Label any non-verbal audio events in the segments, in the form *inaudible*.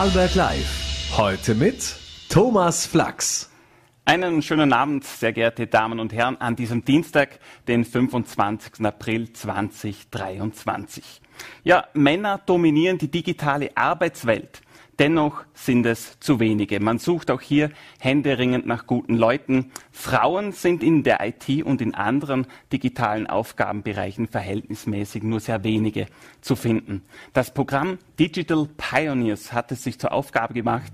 Vorarlberg Live. Heute mit Thomas Flachs. Einen schönen Abend, sehr geehrte Damen und Herren, an diesem Dienstag, den 25. April 2023. Ja, Männer dominieren die digitale Arbeitswelt. Dennoch sind es zu wenige. Man sucht auch hier händeringend nach guten Leuten. Frauen sind in der IT und in anderen digitalen Aufgabenbereichen verhältnismäßig nur sehr wenige zu finden. Das Programm Digital Pioneers hat es sich zur Aufgabe gemacht,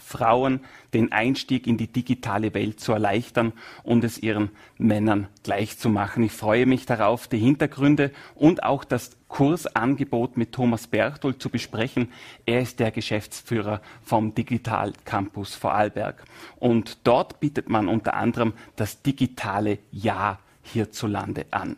Frauen den Einstieg in die digitale Welt zu erleichtern und es ihren Männern gleichzumachen. Ich freue mich darauf, die Hintergründe und auch das Kursangebot mit Thomas Berchtold zu besprechen. Er ist der Geschäftsführer vom Digital Campus Vorarlberg. Und dort bietet man unter anderem das digitale Jahr hierzulande an.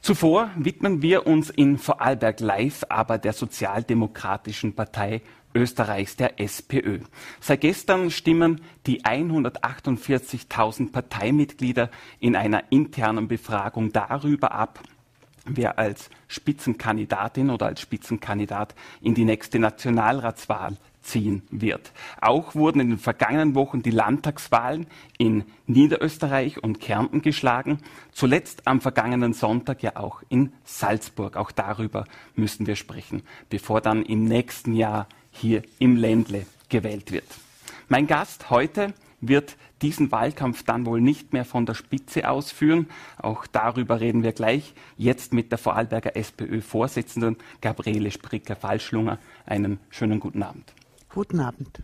Zuvor widmen wir uns in Vorarlberg Live aber der Sozialdemokratischen Partei Österreichs, der SPÖ. Seit gestern stimmen die 148.000 Parteimitglieder in einer internen Befragung darüber ab, wer als Spitzenkandidatin oder als Spitzenkandidat in die nächste Nationalratswahl ziehen wird. Auch wurden in den vergangenen Wochen die Landtagswahlen in Niederösterreich und Kärnten geschlagen. Zuletzt am vergangenen Sonntag ja auch in Salzburg. Auch darüber müssen wir sprechen, bevor dann im nächsten Jahr hier im Ländle gewählt wird. Mein Gast heute wird diesen Wahlkampf dann wohl nicht mehr von der Spitze ausführen. Auch darüber reden wir gleich. Jetzt mit der Vorarlberger SPÖ-Vorsitzenden Gabriele Spricker-Falschlunger. Einen schönen guten Abend. Guten Abend.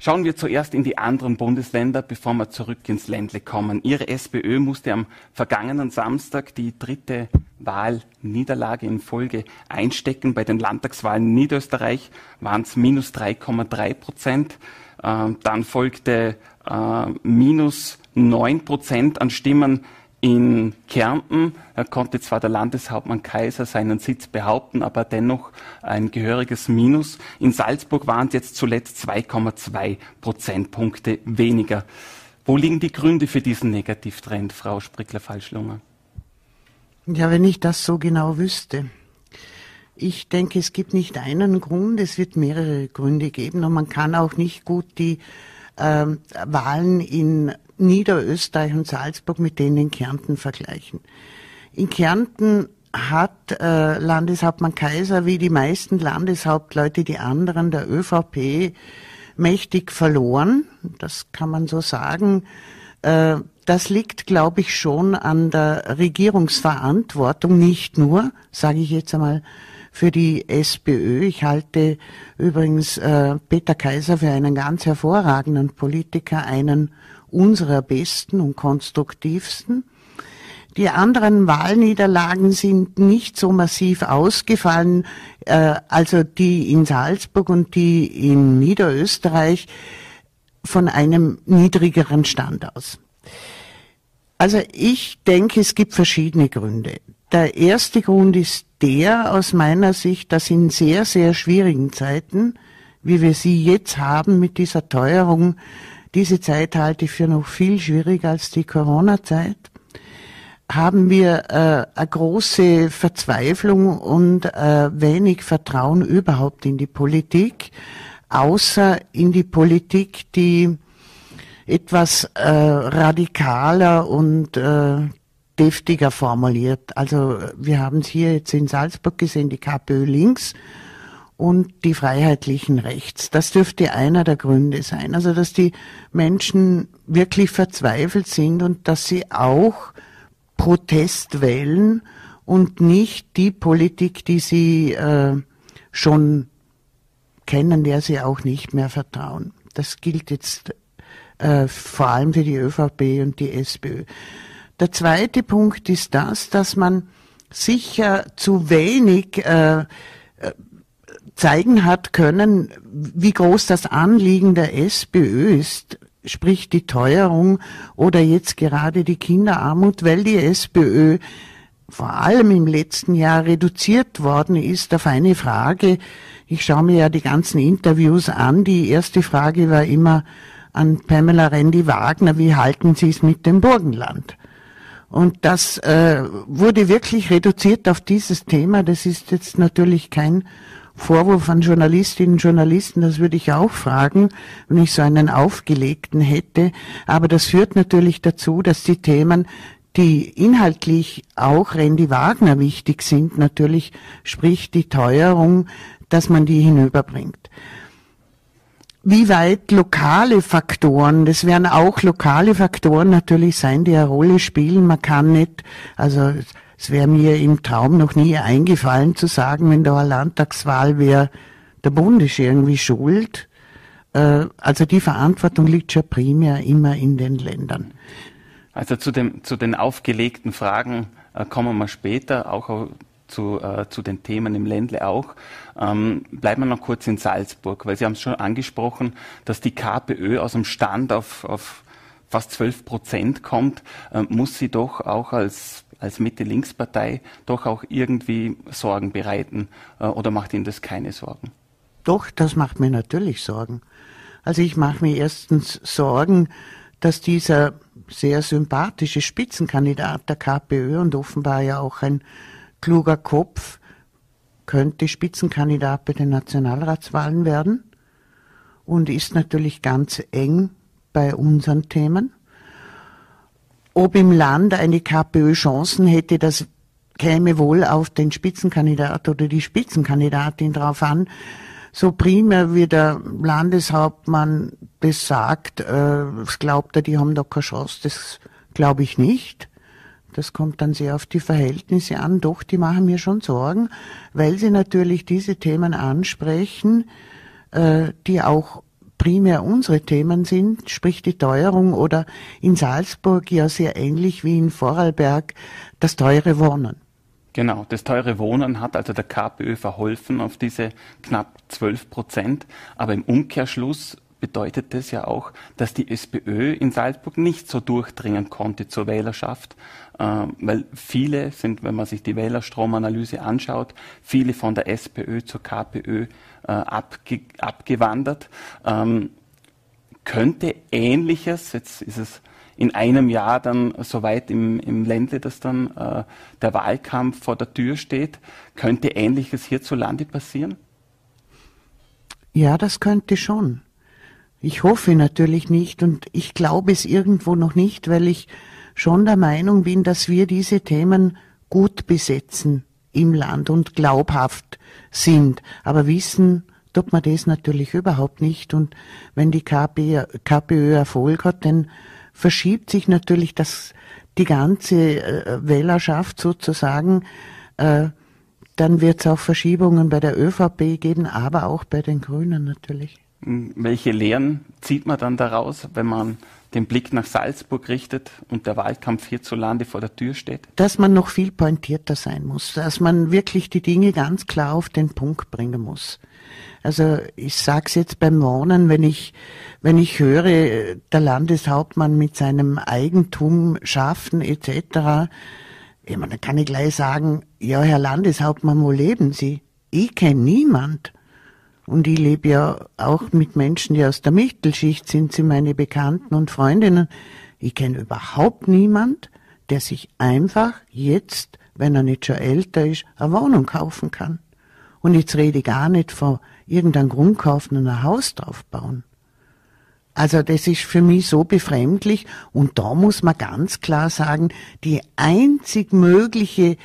Schauen wir zuerst in die anderen Bundesländer, bevor wir zurück ins Ländle kommen. Ihre SPÖ musste am vergangenen Samstag die dritte Wahlniederlage in Folge einstecken. Bei den Landtagswahlen in Niederösterreich waren es minus 3,3 Prozent. Äh, dann folgte äh, minus 9 Prozent an Stimmen in Kärnten konnte zwar der Landeshauptmann Kaiser seinen Sitz behaupten, aber dennoch ein gehöriges Minus. In Salzburg waren es jetzt zuletzt 2,2 Prozentpunkte weniger. Wo liegen die Gründe für diesen Negativtrend, Frau Sprickler-Falschlunger? Ja, wenn ich das so genau wüsste. Ich denke, es gibt nicht einen Grund, es wird mehrere Gründe geben und man kann auch nicht gut die äh, Wahlen in Niederösterreich und Salzburg mit denen in Kärnten vergleichen. In Kärnten hat äh, Landeshauptmann Kaiser wie die meisten Landeshauptleute, die anderen der ÖVP, mächtig verloren. Das kann man so sagen. Äh, das liegt, glaube ich, schon an der Regierungsverantwortung, nicht nur, sage ich jetzt einmal, für die SPÖ. Ich halte übrigens äh, Peter Kaiser für einen ganz hervorragenden Politiker, einen unserer besten und konstruktivsten. Die anderen Wahlniederlagen sind nicht so massiv ausgefallen, äh, also die in Salzburg und die in Niederösterreich von einem niedrigeren Stand aus. Also ich denke, es gibt verschiedene Gründe. Der erste Grund ist der aus meiner Sicht, dass in sehr, sehr schwierigen Zeiten, wie wir sie jetzt haben mit dieser Teuerung, diese Zeit halte ich für noch viel schwieriger als die Corona-Zeit. Haben wir äh, eine große Verzweiflung und äh, wenig Vertrauen überhaupt in die Politik, außer in die Politik, die etwas äh, radikaler und äh, deftiger formuliert. Also wir haben es hier jetzt in Salzburg gesehen, die KPÖ links und die Freiheitlichen rechts. Das dürfte einer der Gründe sein. Also, dass die Menschen wirklich verzweifelt sind und dass sie auch Protest wählen und nicht die Politik, die sie äh, schon kennen, der sie auch nicht mehr vertrauen. Das gilt jetzt äh, vor allem für die ÖVP und die SPÖ. Der zweite Punkt ist das, dass man sicher zu wenig äh, zeigen hat können, wie groß das Anliegen der SPÖ ist, sprich die Teuerung oder jetzt gerade die Kinderarmut, weil die SPÖ vor allem im letzten Jahr reduziert worden ist auf eine Frage. Ich schaue mir ja die ganzen Interviews an. Die erste Frage war immer an Pamela Rendi Wagner, wie halten Sie es mit dem Burgenland? Und das äh, wurde wirklich reduziert auf dieses Thema. Das ist jetzt natürlich kein Vorwurf an Journalistinnen und Journalisten, das würde ich auch fragen, wenn ich so einen aufgelegten hätte. Aber das führt natürlich dazu, dass die Themen, die inhaltlich auch Randy Wagner wichtig sind, natürlich sprich die Teuerung, dass man die hinüberbringt. Wie weit lokale Faktoren, das werden auch lokale Faktoren natürlich sein, die eine Rolle spielen. Man kann nicht, also es wäre mir im Traum noch nie eingefallen zu sagen, wenn da eine Landtagswahl wäre, der Bund ist irgendwie schuld. Äh, also die Verantwortung liegt schon primär immer in den Ländern. Also zu, dem, zu den aufgelegten Fragen äh, kommen wir später, auch zu, äh, zu den Themen im Ländle auch. Ähm, bleiben wir noch kurz in Salzburg, weil Sie haben es schon angesprochen, dass die KPÖ aus dem Stand auf, auf fast 12 Prozent kommt, muss sie doch auch als, als Mitte-Links-Partei doch auch irgendwie Sorgen bereiten äh, oder macht Ihnen das keine Sorgen? Doch, das macht mir natürlich Sorgen. Also ich mache mir erstens Sorgen, dass dieser sehr sympathische Spitzenkandidat der KPÖ und offenbar ja auch ein kluger Kopf könnte Spitzenkandidat bei den Nationalratswahlen werden und ist natürlich ganz eng bei unseren Themen. Ob im Land eine KPÖ Chancen hätte, das käme wohl auf den Spitzenkandidat oder die Spitzenkandidatin drauf an. So primär wie der Landeshauptmann das sagt, äh, glaubt er, die haben doch keine Chance, das glaube ich nicht. Das kommt dann sehr auf die Verhältnisse an. Doch, die machen mir schon Sorgen, weil sie natürlich diese Themen ansprechen, äh, die auch primär unsere Themen sind, sprich die Teuerung oder in Salzburg ja sehr ähnlich wie in Vorarlberg das teure Wohnen. Genau, das teure Wohnen hat also der KPÖ verholfen auf diese knapp 12 Prozent, aber im Umkehrschluss bedeutet das ja auch, dass die SPÖ in Salzburg nicht so durchdringen konnte zur Wählerschaft, äh, weil viele sind, wenn man sich die Wählerstromanalyse anschaut, viele von der SPÖ zur KPÖ äh, abge abgewandert. Ähm, könnte Ähnliches, jetzt ist es in einem Jahr dann soweit im, im Ländle, dass dann äh, der Wahlkampf vor der Tür steht, könnte Ähnliches hierzulande passieren? Ja, das könnte schon. Ich hoffe natürlich nicht und ich glaube es irgendwo noch nicht, weil ich schon der Meinung bin, dass wir diese Themen gut besetzen im Land und glaubhaft sind. Aber wissen tut man das natürlich überhaupt nicht. Und wenn die KP, KPÖ Erfolg hat, dann verschiebt sich natürlich das, die ganze äh, Wählerschaft sozusagen. Äh, dann wird es auch Verschiebungen bei der ÖVP geben, aber auch bei den Grünen natürlich. Welche Lehren zieht man dann daraus, wenn man den Blick nach Salzburg richtet und der Wahlkampf hierzulande vor der Tür steht? Dass man noch viel pointierter sein muss, dass man wirklich die Dinge ganz klar auf den Punkt bringen muss. Also ich sag's jetzt beim Wohnen, wenn ich wenn ich höre, der Landeshauptmann mit seinem Eigentum schaffen etc., ich meine, dann kann ich gleich sagen, ja, Herr Landeshauptmann, wo leben Sie? Ich kenne niemand. Und ich lebe ja auch mit Menschen, die aus der Mittelschicht sind, sie meine Bekannten und Freundinnen. Ich kenne überhaupt niemand, der sich einfach jetzt, wenn er nicht schon älter ist, eine Wohnung kaufen kann. Und jetzt rede ich gar nicht von irgendeinem Grund kaufen und ein Haus draufbauen. Also das ist für mich so befremdlich und da muss man ganz klar sagen, die einzig mögliche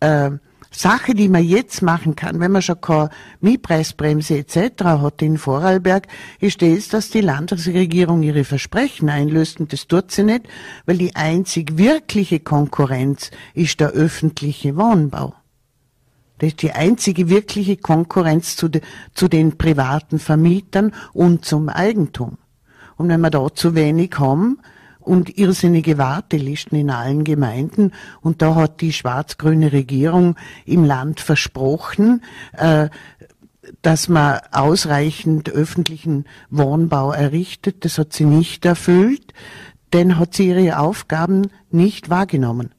äh, Sache, die man jetzt machen kann, wenn man schon keine Mietpreisbremse etc. hat in Vorarlberg, ist das, dass die Landesregierung ihre Versprechen einlöst und das tut sie nicht, weil die einzig wirkliche Konkurrenz ist der öffentliche Wohnbau. Das ist die einzige wirkliche Konkurrenz zu, de, zu den privaten Vermietern und zum Eigentum. Und wenn wir da zu wenig haben, und irrsinnige Wartelisten in allen Gemeinden. Und da hat die schwarz-grüne Regierung im Land versprochen, äh, dass man ausreichend öffentlichen Wohnbau errichtet. Das hat sie nicht erfüllt, denn hat sie ihre Aufgaben nicht wahrgenommen.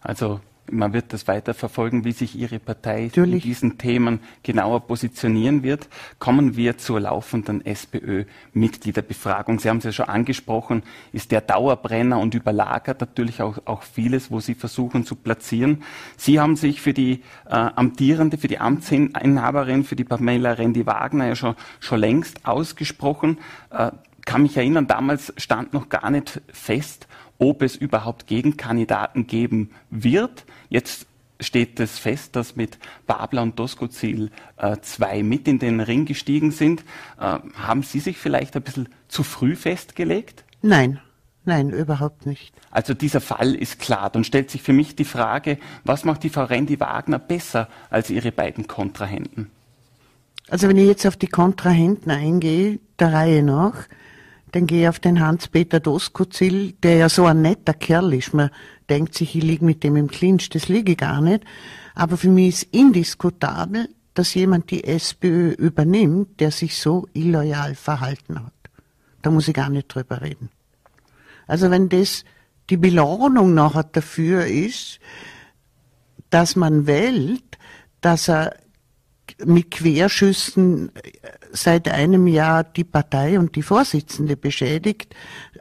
Also man wird das weiter verfolgen, wie sich Ihre Partei Natürlich. in diesen Themen genauer positionieren wird. Kommen wir zur laufenden SPÖ-Mitgliederbefragung. Sie haben es ja schon angesprochen, ist der Dauerbrenner und überlagert natürlich auch, auch vieles, wo Sie versuchen zu platzieren. Sie haben sich für die äh, amtierende, für die Amtsinhaberin, für die Pamela Rendi-Wagner ja schon, schon längst ausgesprochen. Äh, kann mich erinnern, damals stand noch gar nicht fest, ob es überhaupt Gegenkandidaten geben wird. Jetzt steht es fest, dass mit Babler und Doskozil äh, zwei mit in den Ring gestiegen sind. Äh, haben Sie sich vielleicht ein bisschen zu früh festgelegt? Nein, nein, überhaupt nicht. Also dieser Fall ist klar. Dann stellt sich für mich die Frage, was macht die Frau Rendi Wagner besser als ihre beiden Kontrahenten? Also wenn ich jetzt auf die Kontrahenten eingehe, der Reihe nach, dann gehe ich auf den Hans-Peter Doskozil, der ja so ein netter Kerl ist. Man denkt sich, ich liege mit dem im Clinch, das liege ich gar nicht. Aber für mich ist indiskutabel, dass jemand die SPÖ übernimmt, der sich so illoyal verhalten hat. Da muss ich gar nicht drüber reden. Also wenn das die Belohnung nachher dafür ist, dass man wählt, dass er mit Querschüssen seit einem Jahr die Partei und die Vorsitzende beschädigt.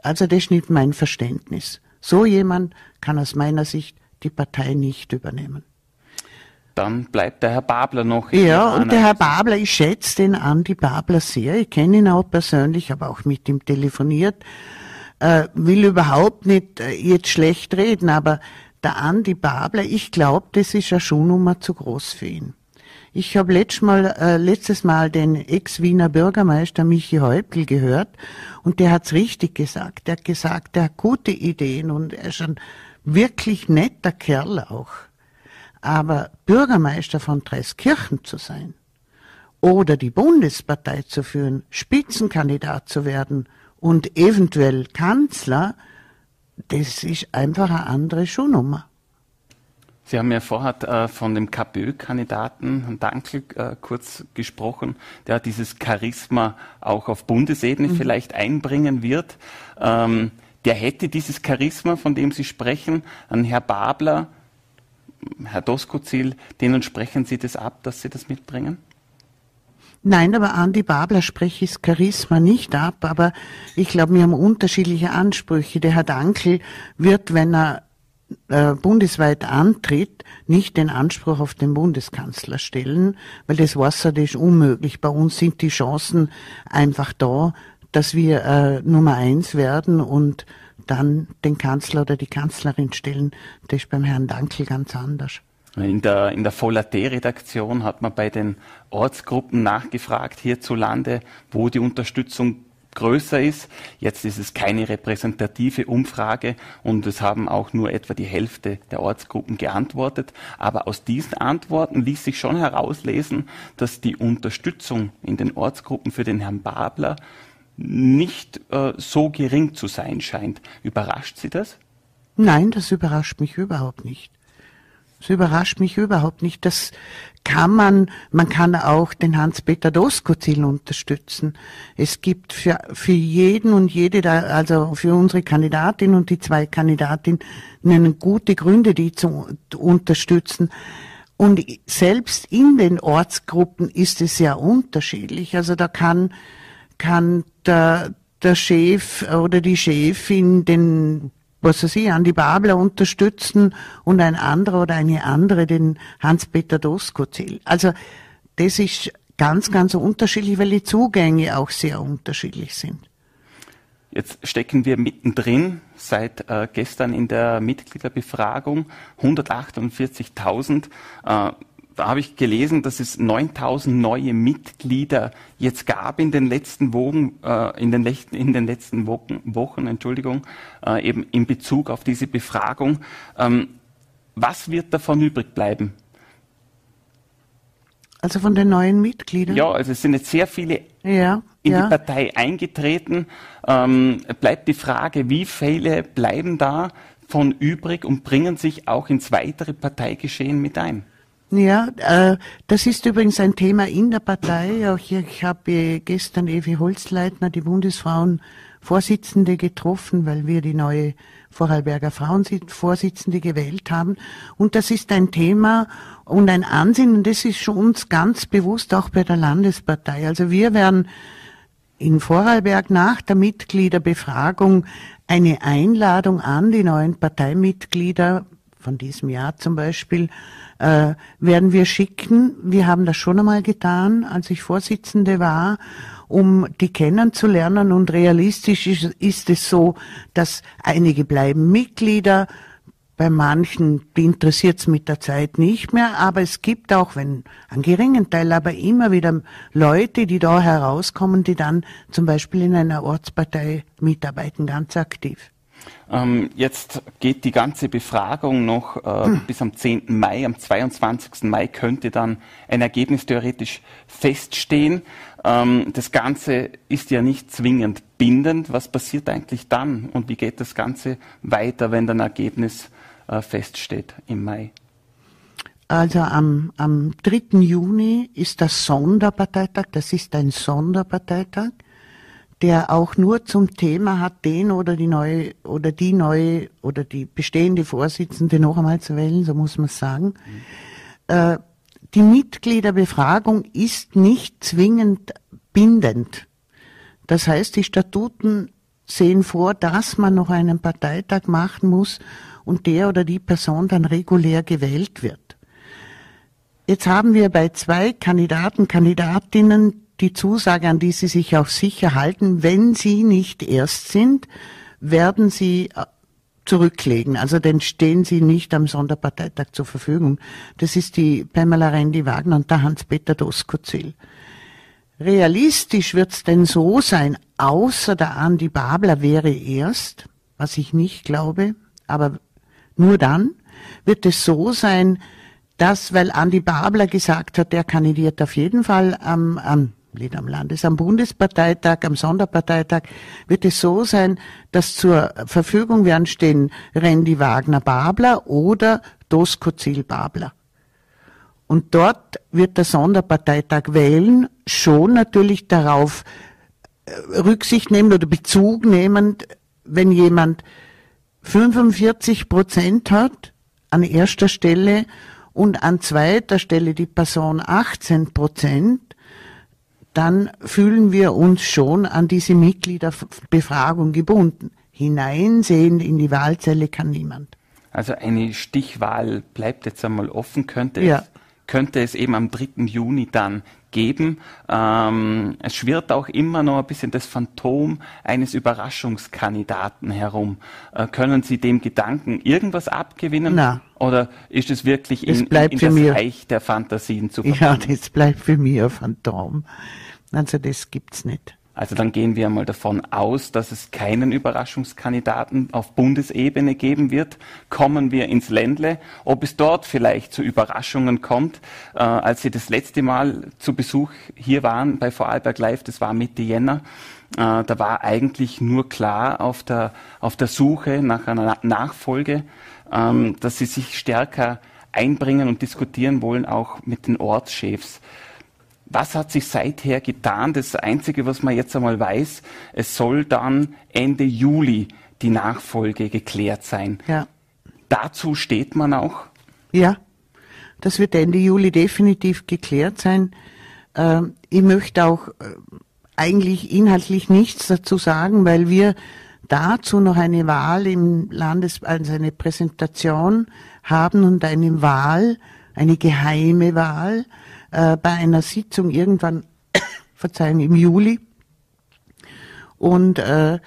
Also das ist nicht mein Verständnis. So jemand kann aus meiner Sicht die Partei nicht übernehmen. Dann bleibt der Herr Babler noch. Ja, und der Herr Babler, ich schätze den Andi Babler sehr. Ich kenne ihn auch persönlich, habe auch mit ihm telefoniert. Äh, will überhaupt nicht äh, jetzt schlecht reden, aber der Andi Babler, ich glaube, das ist eine Schuhnummer zu groß für ihn. Ich habe letztes Mal, äh, letztes Mal den Ex-Wiener Bürgermeister Michi Häupl gehört und der hat's richtig gesagt. Der hat gesagt, der hat gute Ideen und er ist ein wirklich netter Kerl auch. Aber Bürgermeister von Dreiskirchen zu sein oder die Bundespartei zu führen, Spitzenkandidat zu werden und eventuell Kanzler, das ist einfach eine andere Schuhnummer. Sie haben ja vorher äh, von dem KPÖ-Kandidaten Herrn Dankel äh, kurz gesprochen, der dieses Charisma auch auf Bundesebene mhm. vielleicht einbringen wird. Ähm, der hätte dieses Charisma, von dem Sie sprechen, an Herr Babler, Herr Doskozil, denen sprechen Sie das ab, dass Sie das mitbringen? Nein, aber Andi Babler spreche ich das Charisma nicht ab, aber ich glaube, wir haben unterschiedliche Ansprüche. Der Herr Dankel wird, wenn er äh, bundesweit antritt, nicht den Anspruch auf den Bundeskanzler stellen, weil das Wasser das ist unmöglich. Bei uns sind die Chancen einfach da, dass wir äh, Nummer eins werden und dann den Kanzler oder die Kanzlerin stellen. Das ist beim Herrn Dankel ganz anders. In der, in der Vollaté-Redaktion hat man bei den Ortsgruppen nachgefragt hierzulande, wo die Unterstützung größer ist. Jetzt ist es keine repräsentative Umfrage und es haben auch nur etwa die Hälfte der Ortsgruppen geantwortet. Aber aus diesen Antworten ließ sich schon herauslesen, dass die Unterstützung in den Ortsgruppen für den Herrn Babler nicht äh, so gering zu sein scheint. Überrascht Sie das? Nein, das überrascht mich überhaupt nicht. Das überrascht mich überhaupt nicht. Das kann man, man kann auch den Hans-Peter Doskozil unterstützen. Es gibt für, für jeden und jede, also für unsere Kandidatin und die zwei Kandidatinnen gute Gründe, die zu unterstützen. Und selbst in den Ortsgruppen ist es ja unterschiedlich. Also da kann, kann der, der Chef oder die Chefin den was weiß ich, Andi Babler unterstützen und ein anderer oder eine andere den Hans-Peter Doskozil. Also das ist ganz, ganz unterschiedlich, weil die Zugänge auch sehr unterschiedlich sind. Jetzt stecken wir mittendrin seit äh, gestern in der Mitgliederbefragung 148.000. Äh, da habe ich gelesen, dass es 9000 neue Mitglieder jetzt gab in den letzten Wochen, äh, in, den in den letzten Wochen, Wochen Entschuldigung, äh, eben in Bezug auf diese Befragung. Ähm, was wird davon übrig bleiben? Also von den neuen Mitgliedern? Ja, also es sind jetzt sehr viele ja, in ja. die Partei eingetreten. Ähm, bleibt die Frage, wie viele bleiben da von übrig und bringen sich auch ins weitere Parteigeschehen mit ein? Ja, äh, das ist übrigens ein Thema in der Partei. Auch hier, ich habe gestern Evi Holzleitner, die Bundesfrauenvorsitzende, getroffen, weil wir die neue Vorarlberger Frauenvorsitzende gewählt haben. Und das ist ein Thema und ein Ansinnen, das ist schon uns ganz bewusst auch bei der Landespartei. Also wir werden in Vorarlberg nach der Mitgliederbefragung eine Einladung an die neuen Parteimitglieder von diesem Jahr zum Beispiel äh, werden wir schicken. Wir haben das schon einmal getan, als ich Vorsitzende war, um die kennenzulernen. Und realistisch ist, ist es so, dass einige bleiben Mitglieder, bei manchen interessiert es mit der Zeit nicht mehr, aber es gibt auch, wenn einen geringen Teil, aber immer wieder Leute, die da herauskommen, die dann zum Beispiel in einer Ortspartei mitarbeiten, ganz aktiv. Ähm, jetzt geht die ganze Befragung noch äh, hm. bis am 10. Mai. Am 22. Mai könnte dann ein Ergebnis theoretisch feststehen. Ähm, das Ganze ist ja nicht zwingend bindend. Was passiert eigentlich dann und wie geht das Ganze weiter, wenn dann ein Ergebnis äh, feststeht im Mai? Also am, am 3. Juni ist das Sonderparteitag. Das ist ein Sonderparteitag der auch nur zum Thema hat, den oder die neue oder die neue oder die bestehende Vorsitzende noch einmal zu wählen, so muss man sagen. Mhm. Äh, die Mitgliederbefragung ist nicht zwingend bindend. Das heißt, die Statuten sehen vor, dass man noch einen Parteitag machen muss und der oder die Person dann regulär gewählt wird. Jetzt haben wir bei zwei Kandidaten, Kandidatinnen die Zusage, an die Sie sich auch sicher halten, wenn Sie nicht erst sind, werden Sie äh, zurücklegen. Also dann stehen Sie nicht am Sonderparteitag zur Verfügung. Das ist die Pamela Rendi-Wagner und der Hans-Peter Doskozil. Realistisch wird es denn so sein, außer der Andi Babler wäre erst, was ich nicht glaube, aber nur dann wird es so sein, dass, weil Andi Babler gesagt hat, er kandidiert auf jeden Fall am, am nicht am Landes-, am Bundesparteitag, am Sonderparteitag wird es so sein, dass zur Verfügung werden stehen Randy Wagner-Babler oder Doskozil-Babler. Und dort wird der Sonderparteitag wählen, schon natürlich darauf äh, Rücksicht nehmen oder Bezug nehmend, wenn jemand 45 Prozent hat an erster Stelle und an zweiter Stelle die Person 18 Prozent, dann fühlen wir uns schon an diese Mitgliederbefragung gebunden. Hineinsehen in die Wahlzelle kann niemand. Also eine Stichwahl bleibt jetzt einmal offen, könnte, ja. es, könnte es eben am 3. Juni dann geben. Ähm, es schwirrt auch immer noch ein bisschen das Phantom eines Überraschungskandidaten herum. Äh, können Sie dem Gedanken irgendwas abgewinnen? Na. Oder ist es wirklich in, in, in das mir, Reich der Fantasien zu verbinden? Ja, das bleibt für mich ein Phantom. Also das gibt's nicht. Also dann gehen wir mal davon aus, dass es keinen Überraschungskandidaten auf Bundesebene geben wird. Kommen wir ins Ländle, ob es dort vielleicht zu Überraschungen kommt. Äh, als Sie das letzte Mal zu Besuch hier waren bei Vorarlberg Live, das war Mitte Jänner, äh, da war eigentlich nur klar auf der, auf der Suche nach einer Nachfolge, ähm, dass Sie sich stärker einbringen und diskutieren wollen, auch mit den Ortschefs. Was hat sich seither getan? Das Einzige, was man jetzt einmal weiß, es soll dann Ende Juli die Nachfolge geklärt sein. Ja. Dazu steht man auch? Ja, das wird Ende Juli definitiv geklärt sein. Ähm, ich möchte auch äh, eigentlich inhaltlich nichts dazu sagen, weil wir dazu noch eine Wahl im Landes, also eine Präsentation haben und eine Wahl, eine geheime Wahl äh, bei einer Sitzung irgendwann, *coughs* verzeihen, im Juli. Und äh,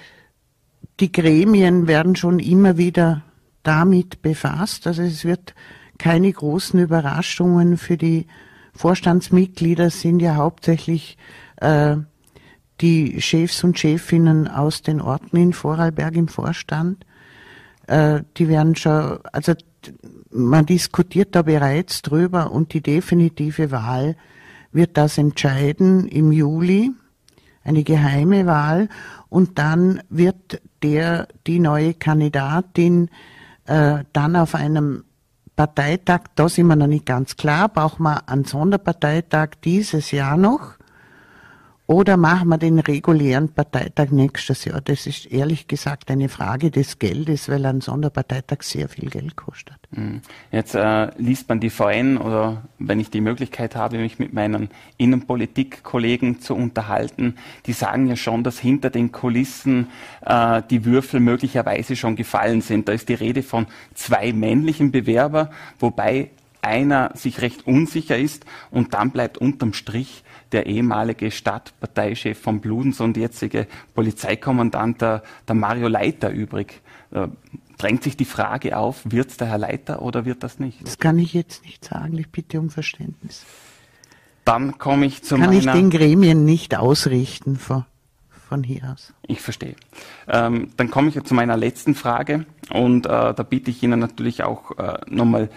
die Gremien werden schon immer wieder damit befasst. Also es wird keine großen Überraschungen für die Vorstandsmitglieder sind ja hauptsächlich äh, die Chefs und Chefinnen aus den Orten in Vorarlberg im Vorstand. Äh, die werden schon, also man diskutiert da bereits drüber und die definitive Wahl wird das entscheiden im Juli, eine geheime Wahl und dann wird der, die neue Kandidatin äh, dann auf einem Parteitag, da sind wir noch nicht ganz klar. Brauchen wir einen Sonderparteitag dieses Jahr noch? Oder machen wir den regulären Parteitag nächstes Jahr? Das ist ehrlich gesagt eine Frage des Geldes, weil ein Sonderparteitag sehr viel Geld kostet. Hm. Jetzt äh, liest man die VN oder wenn ich die Möglichkeit habe, mich mit meinen Innenpolitikkollegen zu unterhalten, die sagen ja schon, dass hinter den Kulissen äh, die Würfel möglicherweise schon gefallen sind. Da ist die Rede von zwei männlichen Bewerber, wobei einer sich recht unsicher ist und dann bleibt unterm Strich der ehemalige Stadtparteichef von Bludenz und jetzige Polizeikommandant der, der Mario Leiter übrig. Äh, drängt sich die Frage auf, wird es der Herr Leiter oder wird das nicht? Das kann ich jetzt nicht sagen. Ich bitte um Verständnis. Dann komme ich zu kann ich den Gremien nicht ausrichten von, von hier aus. Ich verstehe. Ähm, dann komme ich zu meiner letzten Frage und äh, da bitte ich Ihnen natürlich auch äh, nochmal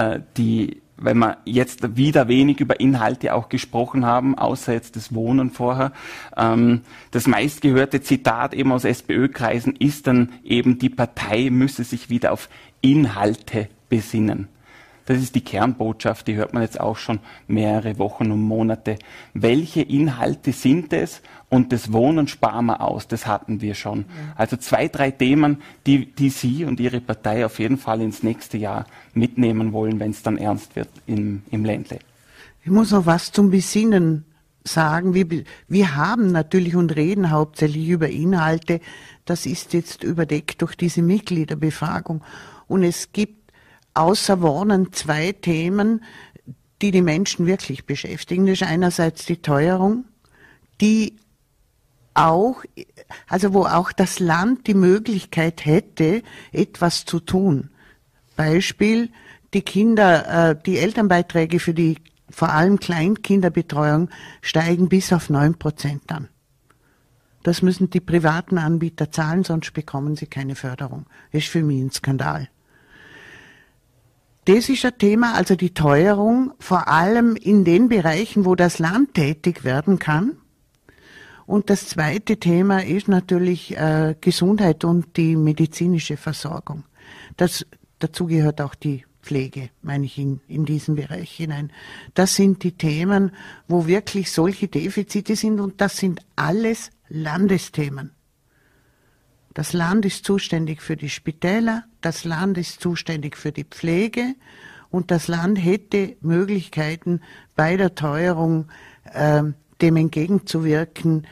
äh, die weil wir jetzt wieder wenig über Inhalte auch gesprochen haben, außer jetzt das Wohnen vorher. Ähm, das meistgehörte Zitat eben aus SPÖ-Kreisen ist dann eben, die Partei müsse sich wieder auf Inhalte besinnen. Das ist die Kernbotschaft, die hört man jetzt auch schon mehrere Wochen und Monate. Welche Inhalte sind es? Und das Wohnen sparen wir aus, das hatten wir schon. Also zwei, drei Themen, die, die Sie und Ihre Partei auf jeden Fall ins nächste Jahr mitnehmen wollen, wenn es dann ernst wird im, im Ländle. Ich muss noch was zum Besinnen sagen. Wir, wir haben natürlich und reden hauptsächlich über Inhalte. Das ist jetzt überdeckt durch diese Mitgliederbefragung. Und es gibt außer Wohnen zwei Themen, die die Menschen wirklich beschäftigen. Das ist einerseits die Teuerung, die auch, also wo auch das Land die Möglichkeit hätte, etwas zu tun. Beispiel, die Kinder, äh, die Elternbeiträge für die vor allem Kleinkinderbetreuung steigen bis auf neun Prozent an. Das müssen die privaten Anbieter zahlen, sonst bekommen sie keine Förderung. Das ist für mich ein Skandal. Das ist ein Thema, also die Teuerung, vor allem in den Bereichen, wo das Land tätig werden kann. Und das zweite Thema ist natürlich äh, Gesundheit und die medizinische Versorgung. Das, dazu gehört auch die Pflege, meine ich, in, in diesen Bereich hinein. Das sind die Themen, wo wirklich solche Defizite sind und das sind alles Landesthemen. Das Land ist zuständig für die Spitäler, das Land ist zuständig für die Pflege und das Land hätte Möglichkeiten bei der Teuerung äh, dem entgegenzuwirken,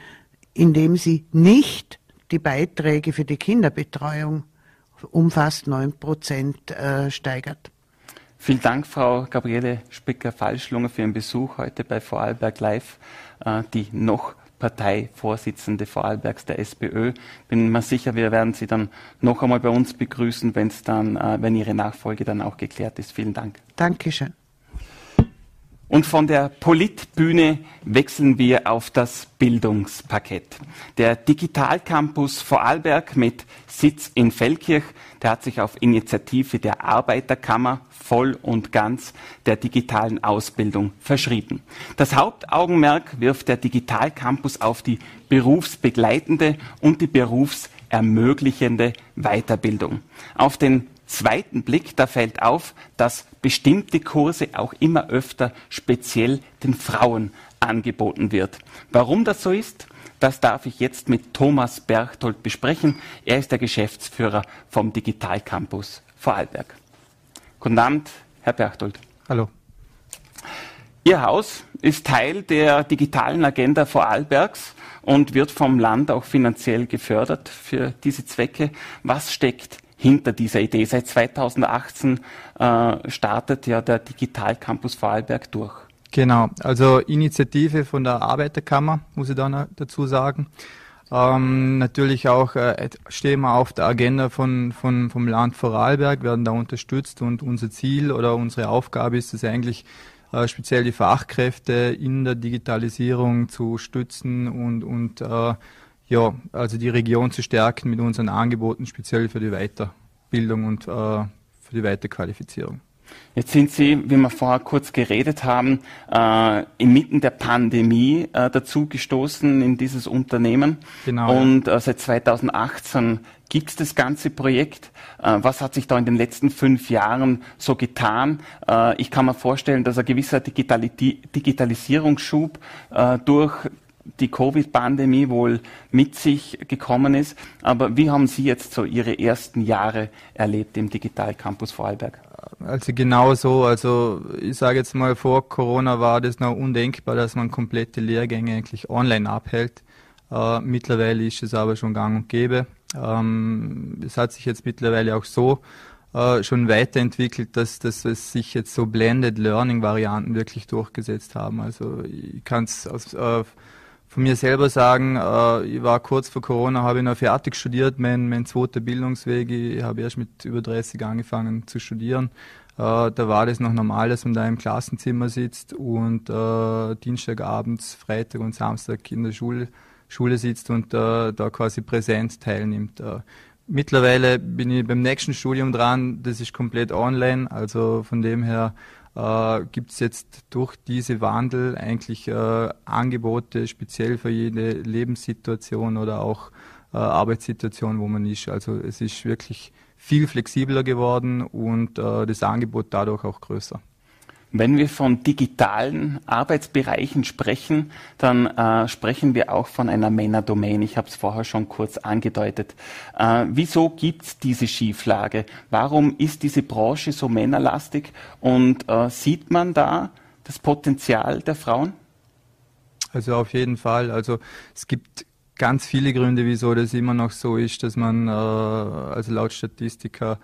indem sie nicht die Beiträge für die Kinderbetreuung um fast neun Prozent äh, steigert. Vielen Dank, Frau Gabriele Spicker-Falschlunger, für Ihren Besuch heute bei Vorarlberg Live, äh, die noch Parteivorsitzende Vorarlbergs der SPÖ. Bin mir sicher, wir werden Sie dann noch einmal bei uns begrüßen, wenn es dann, äh, wenn Ihre Nachfolge dann auch geklärt ist. Vielen Dank. Dankeschön. Und von der Politbühne wechseln wir auf das Bildungspaket. Der Digitalcampus Vorarlberg mit Sitz in Feldkirch, der hat sich auf Initiative der Arbeiterkammer voll und ganz der digitalen Ausbildung verschrieben. Das Hauptaugenmerk wirft der Digitalcampus auf die berufsbegleitende und die berufsermöglichende Weiterbildung. Auf den zweiten Blick, da fällt auf, dass bestimmte Kurse auch immer öfter speziell den Frauen angeboten wird. Warum das so ist, das darf ich jetzt mit Thomas Berchtold besprechen. Er ist der Geschäftsführer vom Digital Campus Vorarlberg. Guten Abend, Herr Berchtold. Hallo. Ihr Haus ist Teil der digitalen Agenda Vorarlbergs und wird vom Land auch finanziell gefördert für diese Zwecke. Was steckt hinter dieser Idee. Seit 2018 äh, startet ja der Digital Campus Vorarlberg durch. Genau, also Initiative von der Arbeiterkammer, muss ich da dazu sagen. Ähm, natürlich auch äh, stehen wir auf der Agenda von, von, vom Land Vorarlberg, werden da unterstützt und unser Ziel oder unsere Aufgabe ist es eigentlich, äh, speziell die Fachkräfte in der Digitalisierung zu stützen und, und äh, ja, also die Region zu stärken mit unseren Angeboten, speziell für die Weiterbildung und äh, für die Weiterqualifizierung. Jetzt sind Sie, wie wir vorher kurz geredet haben, äh, inmitten der Pandemie äh, dazu gestoßen in dieses Unternehmen. Genau. Und äh, seit 2018 gibt es das ganze Projekt. Äh, was hat sich da in den letzten fünf Jahren so getan? Äh, ich kann mir vorstellen, dass ein gewisser Digitali Digitalisierungsschub äh, durch die Covid-Pandemie wohl mit sich gekommen ist. Aber wie haben Sie jetzt so Ihre ersten Jahre erlebt im Digital Campus Vorarlberg? Also genau so. Also ich sage jetzt mal, vor Corona war das noch undenkbar, dass man komplette Lehrgänge eigentlich online abhält. Äh, mittlerweile ist es aber schon gang und gäbe. Ähm, es hat sich jetzt mittlerweile auch so äh, schon weiterentwickelt, dass, dass es sich jetzt so Blended Learning Varianten wirklich durchgesetzt haben. Also ich kann es äh, von mir selber sagen, äh, ich war kurz vor Corona, habe ich noch fertig studiert, mein, mein zweiter Bildungsweg. Ich habe erst mit über 30 angefangen zu studieren. Äh, da war das noch normal, dass man da im Klassenzimmer sitzt und äh, Dienstagabends, Freitag und Samstag in der Schule, Schule sitzt und äh, da quasi präsent teilnimmt. Äh, mittlerweile bin ich beim nächsten Studium dran, das ist komplett online, also von dem her äh, gibt es jetzt durch diese Wandel eigentlich äh, Angebote speziell für jede Lebenssituation oder auch äh, Arbeitssituation, wo man ist. Also es ist wirklich viel flexibler geworden und äh, das Angebot dadurch auch größer. Wenn wir von digitalen Arbeitsbereichen sprechen, dann äh, sprechen wir auch von einer Männerdomain. Ich habe es vorher schon kurz angedeutet. Äh, wieso gibt es diese Schieflage? Warum ist diese Branche so männerlastig? Und äh, sieht man da das Potenzial der Frauen? Also auf jeden Fall. Also es gibt ganz viele Gründe, wieso das immer noch so ist, dass man, äh, also laut Statistiker,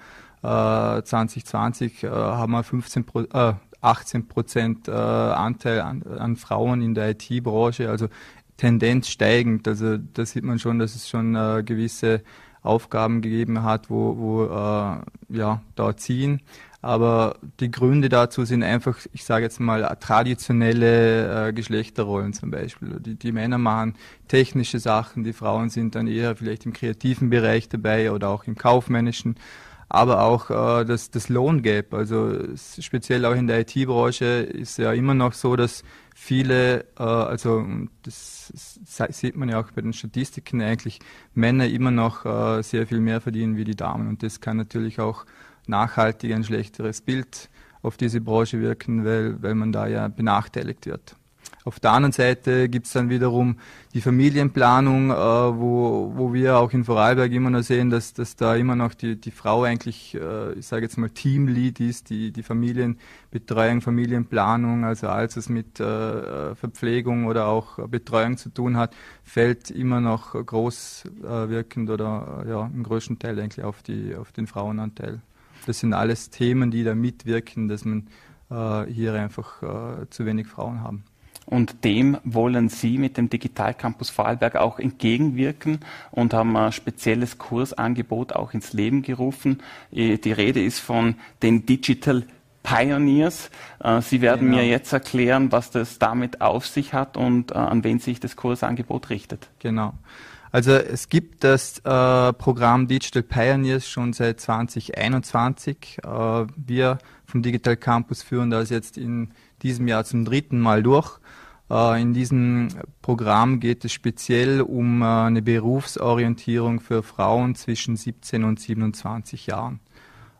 2020 äh, äh, haben wir 15 Pro, äh, 18 Prozent äh, Anteil an, an, Frauen in der IT-Branche, also Tendenz steigend. Also da sieht man schon, dass es schon äh, gewisse Aufgaben gegeben hat, wo, wo äh, ja, da ziehen. Aber die Gründe dazu sind einfach, ich sage jetzt mal, traditionelle äh, Geschlechterrollen zum Beispiel. Die, die Männer machen technische Sachen, die Frauen sind dann eher vielleicht im kreativen Bereich dabei oder auch im kaufmännischen aber auch äh, das, das Lohngap. Also speziell auch in der IT-Branche ist ja immer noch so, dass viele, äh, also das sieht man ja auch bei den Statistiken eigentlich, Männer immer noch äh, sehr viel mehr verdienen wie die Damen. Und das kann natürlich auch nachhaltig ein schlechteres Bild auf diese Branche wirken, weil, weil man da ja benachteiligt wird. Auf der anderen Seite gibt es dann wiederum die Familienplanung, äh, wo, wo wir auch in Vorarlberg immer noch sehen, dass, dass da immer noch die, die Frau eigentlich, äh, ich sage jetzt mal Teamlead ist, die, die Familienbetreuung, Familienplanung, also alles, was mit äh, Verpflegung oder auch Betreuung zu tun hat, fällt immer noch groß äh, wirkend oder ja, im größten Teil eigentlich auf, die, auf den Frauenanteil. Das sind alles Themen, die da mitwirken, dass man äh, hier einfach äh, zu wenig Frauen haben. Und dem wollen Sie mit dem Digital Campus Vorarlberg auch entgegenwirken und haben ein spezielles Kursangebot auch ins Leben gerufen. Äh, die Rede ist von den Digital Pioneers. Äh, Sie werden genau. mir jetzt erklären, was das damit auf sich hat und äh, an wen sich das Kursangebot richtet. Genau. Also es gibt das äh, Programm Digital Pioneers schon seit 2021. Äh, wir vom Digital Campus führen das jetzt in diesem Jahr zum dritten Mal durch. Äh, in diesem Programm geht es speziell um äh, eine Berufsorientierung für Frauen zwischen 17 und 27 Jahren.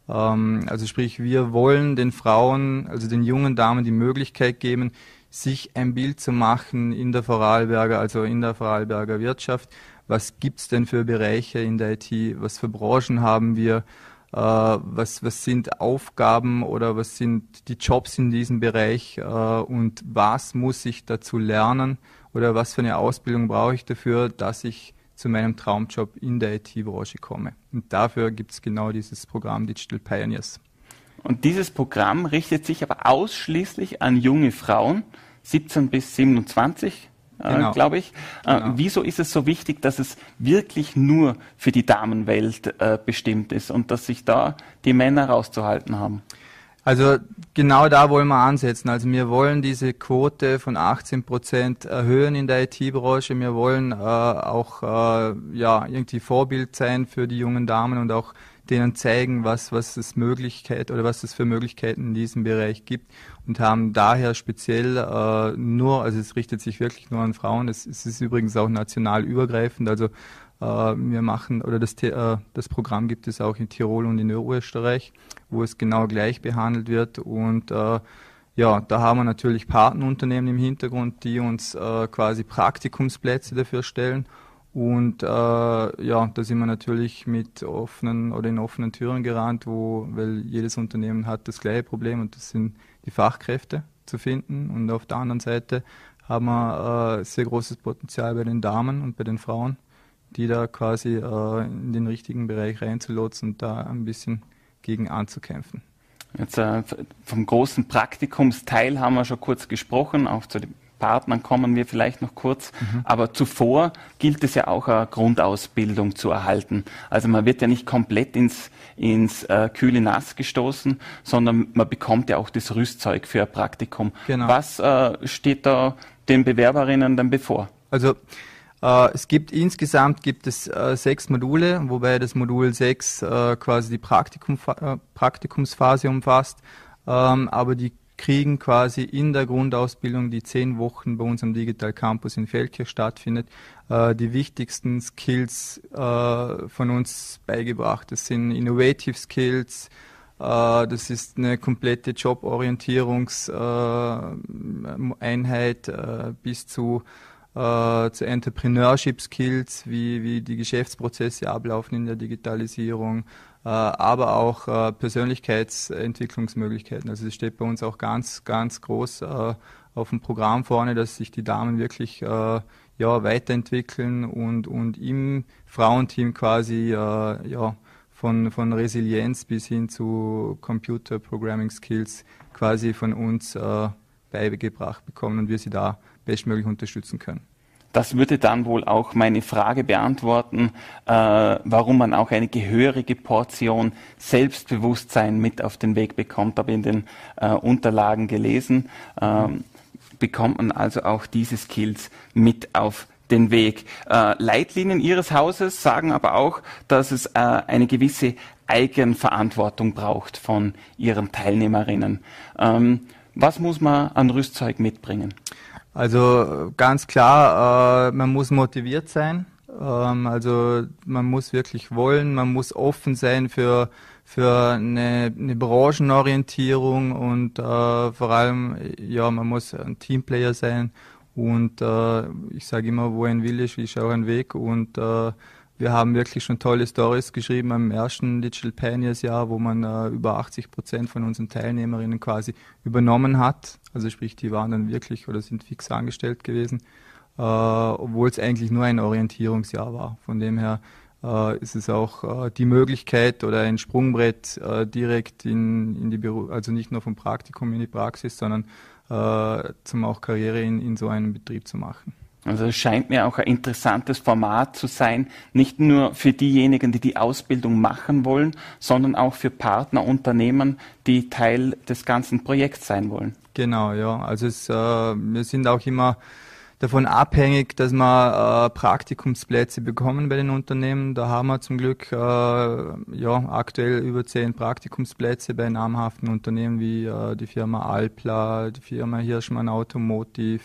Ähm, also sprich, wir wollen den Frauen, also den jungen Damen die Möglichkeit geben, sich ein Bild zu machen in der Vorarlberger, also in der Vorarlberger Wirtschaft. Was gibt es denn für Bereiche in der IT? Was für Branchen haben wir? Äh, was, was sind Aufgaben oder was sind die Jobs in diesem Bereich äh, und was muss ich dazu lernen oder was für eine Ausbildung brauche ich dafür, dass ich zu meinem Traumjob in der IT-Branche komme. Und dafür gibt es genau dieses Programm Digital Pioneers. Und dieses Programm richtet sich aber ausschließlich an junge Frauen, 17 bis 27 äh, genau. glaube ich. Äh, genau. Wieso ist es so wichtig, dass es wirklich nur für die Damenwelt äh, bestimmt ist und dass sich da die Männer rauszuhalten haben? Also genau da wollen wir ansetzen. Also wir wollen diese Quote von 18 Prozent erhöhen in der IT-Branche. Wir wollen äh, auch äh, ja irgendwie Vorbild sein für die jungen Damen und auch denen zeigen, was, was es Möglichkeit oder was es für Möglichkeiten in diesem Bereich gibt und haben daher speziell äh, nur, also es richtet sich wirklich nur an Frauen, es, es ist übrigens auch national übergreifend, also äh, wir machen, oder das, äh, das Programm gibt es auch in Tirol und in Österreich, wo es genau gleich behandelt wird. Und äh, ja, da haben wir natürlich Partnerunternehmen im Hintergrund, die uns äh, quasi Praktikumsplätze dafür stellen. Und äh, ja, da sind wir natürlich mit offenen oder in offenen Türen gerannt, wo, weil jedes Unternehmen hat das gleiche Problem und das sind die Fachkräfte zu finden. Und auf der anderen Seite haben wir äh, sehr großes Potenzial bei den Damen und bei den Frauen, die da quasi äh, in den richtigen Bereich reinzulotsen und da ein bisschen gegen anzukämpfen. Jetzt äh, vom großen Praktikumsteil haben wir schon kurz gesprochen, auch zu den Partnern kommen wir vielleicht noch kurz. Mhm. Aber zuvor gilt es ja auch eine Grundausbildung zu erhalten. Also man wird ja nicht komplett ins, ins äh, kühle Nass gestoßen, sondern man bekommt ja auch das Rüstzeug für ein Praktikum. Genau. Was äh, steht da den Bewerberinnen dann bevor? Also äh, es gibt insgesamt gibt es äh, sechs Module, wobei das Modul sechs äh, quasi die Praktikum, Praktikumsphase umfasst. Ähm, aber die kriegen quasi in der Grundausbildung, die zehn Wochen bei uns am Digital Campus in Feldkirch stattfindet, die wichtigsten Skills von uns beigebracht. Das sind Innovative Skills, das ist eine komplette Joborientierungseinheit bis zu äh, zu Entrepreneurship Skills, wie, wie die Geschäftsprozesse ablaufen in der Digitalisierung, äh, aber auch äh, Persönlichkeitsentwicklungsmöglichkeiten. Also es steht bei uns auch ganz, ganz groß äh, auf dem Programm vorne, dass sich die Damen wirklich äh, ja, weiterentwickeln und, und im Frauenteam quasi äh, ja, von, von Resilienz bis hin zu Computer Programming Skills quasi von uns äh, beigebracht bekommen und wir sie da bestmöglich unterstützen können. Das würde dann wohl auch meine Frage beantworten, äh, warum man auch eine gehörige Portion Selbstbewusstsein mit auf den Weg bekommt. Habe in den äh, Unterlagen gelesen. Ähm, bekommt man also auch diese Skills mit auf den Weg. Äh, Leitlinien Ihres Hauses sagen aber auch, dass es äh, eine gewisse Eigenverantwortung braucht von Ihren Teilnehmerinnen. Ähm, was muss man an Rüstzeug mitbringen? Also ganz klar, äh, man muss motiviert sein. Ähm, also man muss wirklich wollen, man muss offen sein für für eine, eine Branchenorientierung und äh, vor allem ja man muss ein Teamplayer sein und äh, ich sage immer, wo ein Wille ist, ist auch ein Weg und äh, wir haben wirklich schon tolle Stories geschrieben am ersten Digital Pioneers Jahr, wo man äh, über 80 Prozent von unseren Teilnehmerinnen quasi übernommen hat. Also sprich, die waren dann wirklich oder sind fix angestellt gewesen, äh, obwohl es eigentlich nur ein Orientierungsjahr war. Von dem her äh, ist es auch äh, die Möglichkeit oder ein Sprungbrett äh, direkt in, in die Beru also nicht nur vom Praktikum in die Praxis, sondern äh, zum auch Karriere in, in so einem Betrieb zu machen. Also es scheint mir auch ein interessantes Format zu sein, nicht nur für diejenigen, die die Ausbildung machen wollen, sondern auch für Partnerunternehmen, die Teil des ganzen Projekts sein wollen. Genau, ja. Also es, äh, wir sind auch immer davon abhängig, dass wir äh, Praktikumsplätze bekommen bei den Unternehmen. Da haben wir zum Glück äh, ja, aktuell über zehn Praktikumsplätze bei namhaften Unternehmen wie äh, die Firma Alpla, die Firma Hirschmann Automotive,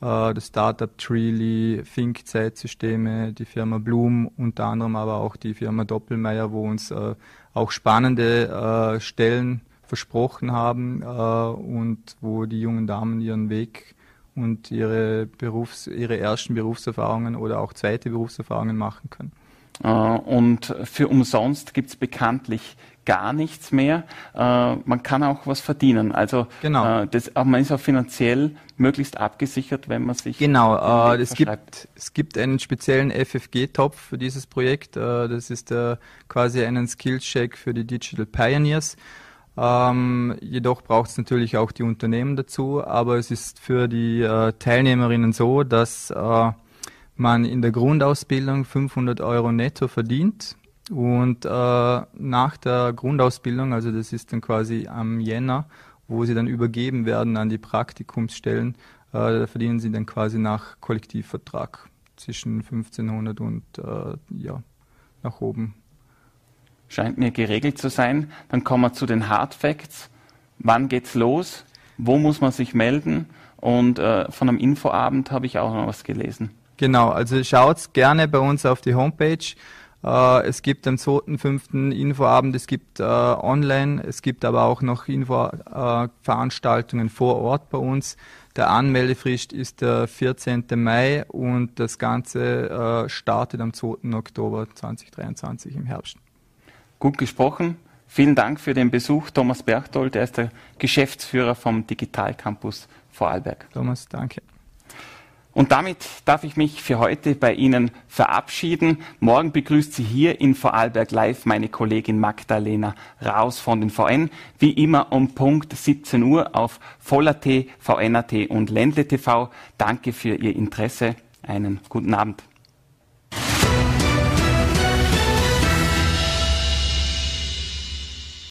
das Startup Treely, Think Zeitsysteme, die Firma Bloom, unter anderem aber auch die Firma Doppelmeier, wo uns äh, auch spannende äh, Stellen versprochen haben und wo die jungen Damen ihren Weg und ihre, Berufs-, ihre ersten Berufserfahrungen oder auch zweite Berufserfahrungen machen können. Und für umsonst gibt es bekanntlich gar nichts mehr. Äh, man kann auch was verdienen. Also genau. äh, das, man ist auch finanziell möglichst abgesichert, wenn man sich. Genau, äh, es, gibt, es gibt einen speziellen FFG-Topf für dieses Projekt. Äh, das ist äh, quasi einen Skills-Check für die Digital Pioneers. Ähm, jedoch braucht es natürlich auch die Unternehmen dazu, aber es ist für die äh, Teilnehmerinnen so, dass man in der Grundausbildung 500 Euro netto verdient und äh, nach der Grundausbildung, also das ist dann quasi am Jänner, wo sie dann übergeben werden an die Praktikumsstellen, äh, da verdienen sie dann quasi nach Kollektivvertrag zwischen 1500 und äh, ja, nach oben. scheint mir geregelt zu sein. Dann kommen wir zu den Hard Facts. Wann geht's los? Wo muss man sich melden? Und äh, von einem Infoabend habe ich auch noch was gelesen. Genau, also schaut gerne bei uns auf die Homepage. Äh, es gibt am 2.5. Infoabend, es gibt äh, online, es gibt aber auch noch Infoveranstaltungen vor Ort bei uns. Der Anmeldefrist ist der 14. Mai und das Ganze äh, startet am 2. Oktober 2023 im Herbst. Gut gesprochen. Vielen Dank für den Besuch, Thomas Berchtold. Er ist der Geschäftsführer vom Digital Campus Vorarlberg. Thomas, danke. Und damit darf ich mich für heute bei Ihnen verabschieden. Morgen begrüßt Sie hier in Vorarlberg Live meine Kollegin Magdalena Raus von den VN. Wie immer um Punkt 17 Uhr auf Voller.t, VNAT und Ländle TV. Danke für Ihr Interesse. Einen guten Abend.